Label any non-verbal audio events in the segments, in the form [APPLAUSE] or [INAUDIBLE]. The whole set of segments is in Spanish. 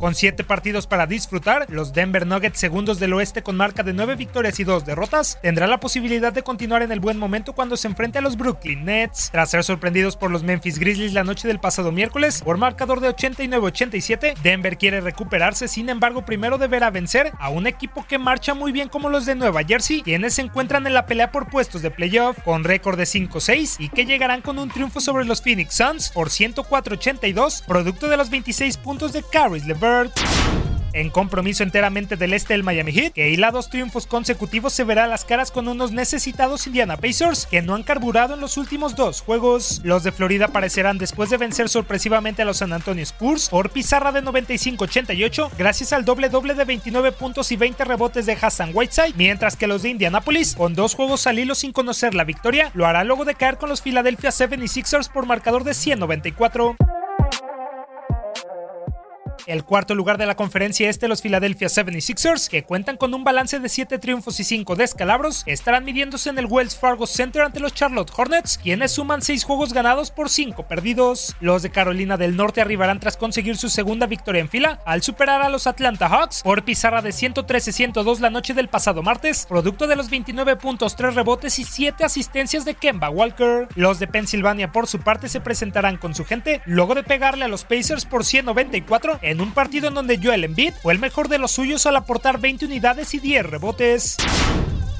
Con siete partidos para disfrutar, los Denver Nuggets, segundos del oeste con marca de nueve victorias y dos derrotas, tendrá la posibilidad de continuar en el buen momento cuando se enfrente a los Brooklyn Nets. Tras ser sorprendidos por los Memphis Grizzlies la noche del pasado miércoles por marcador de 89-87, Denver quiere recuperarse, sin embargo, primero deberá vencer a un equipo que marcha muy bien como los de Nueva Jersey, quienes se encuentran en la pelea por puestos de playoff con récord de 5-6 y que llegarán con un triunfo sobre los Phoenix Suns por 104-82, producto de los 26 puntos de Caris. En compromiso enteramente del este del Miami Heat, que hila dos triunfos consecutivos, se verá las caras con unos necesitados Indiana Pacers que no han carburado en los últimos dos juegos. Los de Florida aparecerán después de vencer sorpresivamente a los San Antonio Spurs por pizarra de 95-88, gracias al doble doble de 29 puntos y 20 rebotes de Hassan Whiteside, mientras que los de Indianapolis, con dos juegos al hilo sin conocer la victoria, lo hará luego de caer con los Philadelphia 76ers por marcador de 194. El cuarto lugar de la conferencia este, los Philadelphia 76ers, que cuentan con un balance de 7 triunfos y 5 descalabros, estarán midiéndose en el Wells Fargo Center ante los Charlotte Hornets, quienes suman 6 juegos ganados por 5 perdidos. Los de Carolina del Norte arribarán tras conseguir su segunda victoria en fila, al superar a los Atlanta Hawks por pizarra de 113-102 la noche del pasado martes, producto de los 29 puntos, 3 rebotes y 7 asistencias de Kemba Walker. Los de Pensilvania, por su parte, se presentarán con su gente luego de pegarle a los Pacers por 194 en un partido en donde Joel Embiid fue el mejor de los suyos al aportar 20 unidades y 10 rebotes.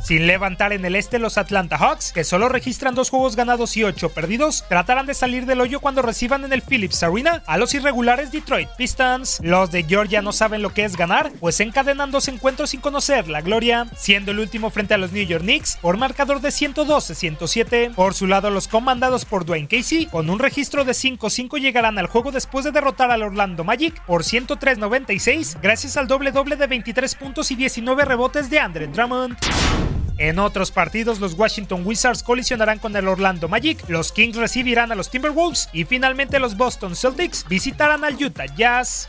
Sin levantar en el este los Atlanta Hawks, que solo registran dos juegos ganados y ocho perdidos, tratarán de salir del hoyo cuando reciban en el Phillips Arena a los irregulares Detroit Pistons. Los de Georgia no saben lo que es ganar, pues encadenan dos encuentros sin conocer la gloria, siendo el último frente a los New York Knicks por marcador de 112-107. Por su lado, los comandados por Dwayne Casey, con un registro de 5-5 llegarán al juego después de derrotar al Orlando Magic por 103-96, gracias al doble doble de 23 puntos y 19 rebotes de Andre Drummond. En otros partidos, los Washington Wizards colisionarán con el Orlando Magic, los Kings recibirán a los Timberwolves y finalmente los Boston Celtics visitarán al Utah Jazz.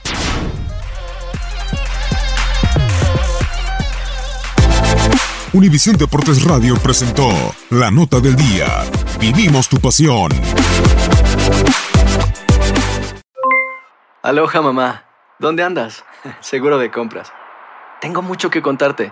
Univisión Deportes Radio presentó La Nota del Día. Vivimos tu pasión. Aloha mamá, ¿dónde andas? [LAUGHS] Seguro de compras. Tengo mucho que contarte.